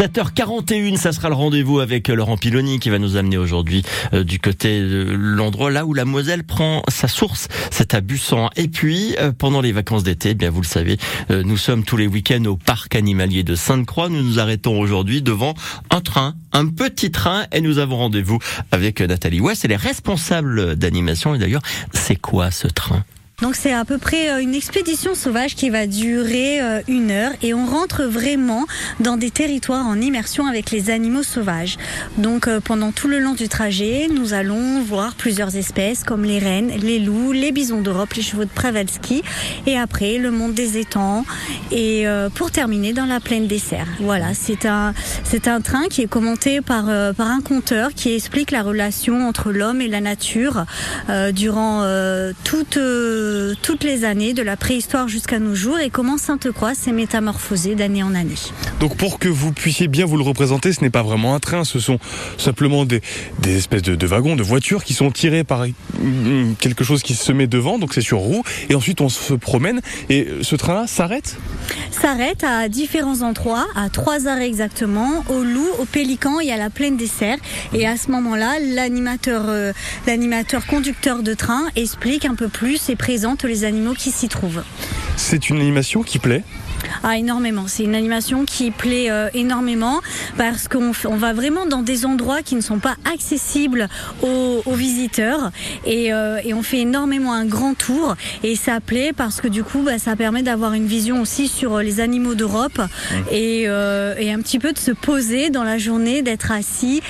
7h41, ça sera le rendez-vous avec Laurent Piloni qui va nous amener aujourd'hui euh, du côté de l'endroit là où la Moselle prend sa source, c'est à Bussan. Et puis, euh, pendant les vacances d'été, eh bien vous le savez, euh, nous sommes tous les week-ends au parc animalier de Sainte-Croix. Nous nous arrêtons aujourd'hui devant un train, un petit train, et nous avons rendez-vous avec Nathalie West, elle est responsable d'animation. Et d'ailleurs, c'est quoi ce train? Donc c'est à peu près euh, une expédition sauvage qui va durer euh, une heure et on rentre vraiment dans des territoires en immersion avec les animaux sauvages. Donc euh, pendant tout le long du trajet, nous allons voir plusieurs espèces comme les rennes, les loups, les bisons d'Europe, les chevaux de Przewalski et après le monde des étangs et pour terminer dans la plaine des cerfs. Voilà, c'est un c'est un train qui est commenté par par un conteur qui explique la relation entre l'homme et la nature durant toute toutes les années, de la préhistoire jusqu'à nos jours, et comment Sainte-Croix s'est métamorphosée d'année en année. Donc pour que vous puissiez bien vous le représenter, ce n'est pas vraiment un train, ce sont simplement des, espèces de, wagons, de voitures qui sont tirées par quelque chose qui se met devant, donc c'est sur roue, et ensuite on se promène, et ce train-là s'arrête? S'arrête à différents endroits, à trois arrêts exactement, au loup, au pélican et à la plaine des cerfs. Et à ce moment-là, l'animateur, euh, l'animateur conducteur de train explique un peu plus et présente les animaux qui s'y trouvent. C'est une animation qui plaît ah, énormément. C'est une animation qui plaît euh, énormément parce qu'on va vraiment dans des endroits qui ne sont pas accessibles aux, visiteurs euh, et, on fait énormément un grand tour et ça plaît parce que du coup, bah, ça permet d'avoir une vision aussi sur les animaux d'Europe mmh. et, euh, et, un petit peu de se poser dans la journée, d'être assis.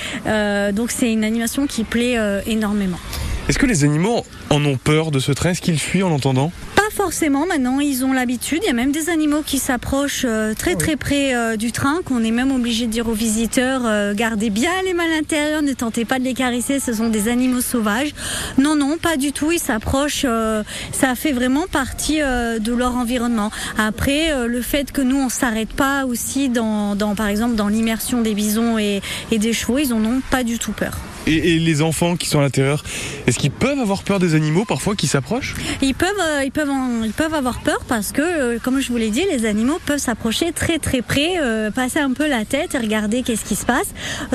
donc c'est une animation qui plaît énormément. Est-ce que les animaux en ont peur de ce train? Est-ce qu'ils fuient en l'entendant? Forcément, maintenant ils ont l'habitude. Il y a même des animaux qui s'approchent euh, très très près euh, du train, qu'on est même obligé de dire aux visiteurs euh, gardez bien les mains à l'intérieur, ne tentez pas de les caresser, ce sont des animaux sauvages. Non, non, pas du tout. Ils s'approchent. ça fait vraiment partie de leur environnement. Après, le fait que nous on s'arrête pas aussi dans, par exemple dans l'immersion des bisons et, des chevaux, ils en ont pas du tout peur. Et, les enfants qui sont à l'intérieur, est-ce qu'ils peuvent avoir peur des animaux parfois qui s'approchent? Ils peuvent, ils peuvent en ils peuvent avoir peur parce que, euh, comme je vous l'ai dit, les animaux peuvent s'approcher très très près, euh, passer un peu la tête et regarder qu'est-ce qui se passe.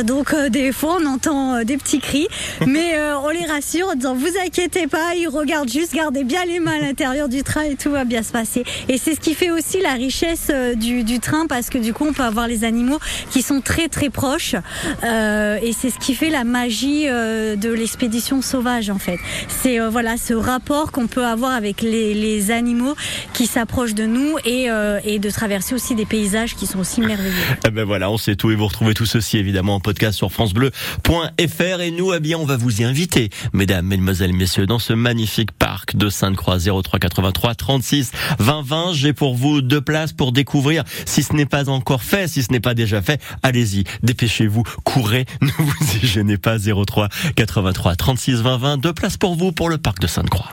Donc euh, des fois on entend des petits cris, mais on les rassure en disant vous inquiétez pas, ils regardent juste, gardez bien les mains à l'intérieur du train et tout va bien se passer. Et c'est ce qui fait aussi la richesse du, du, train parce que du coup on peut avoir les animaux qui sont très très proches et c'est ce qui fait la magie de l'expédition sauvage en fait. C'est voilà ce rapport qu'on peut avoir avec les, les animaux qui s'approchent de nous et, euh, et, de traverser aussi des paysages qui sont aussi merveilleux. Eh ben voilà, on sait tout et vous retrouvez tout ceci évidemment en podcast sur francebleu.fr et nous, eh bien, on va vous y inviter, mesdames, mesdemoiselles, messieurs, dans ce magnifique parc de Sainte-Croix 03 83 36 20 20. J'ai pour vous deux places pour découvrir. Si ce n'est pas encore fait, si ce n'est pas déjà fait, allez-y, dépêchez-vous, courez, ne vous y gênez pas. 03 83 36 20 20. Deux places pour vous pour le parc de Sainte-Croix.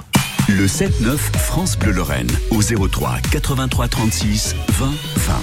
Le 7-9 France Bleu Lorraine au 03 83 36 20 20.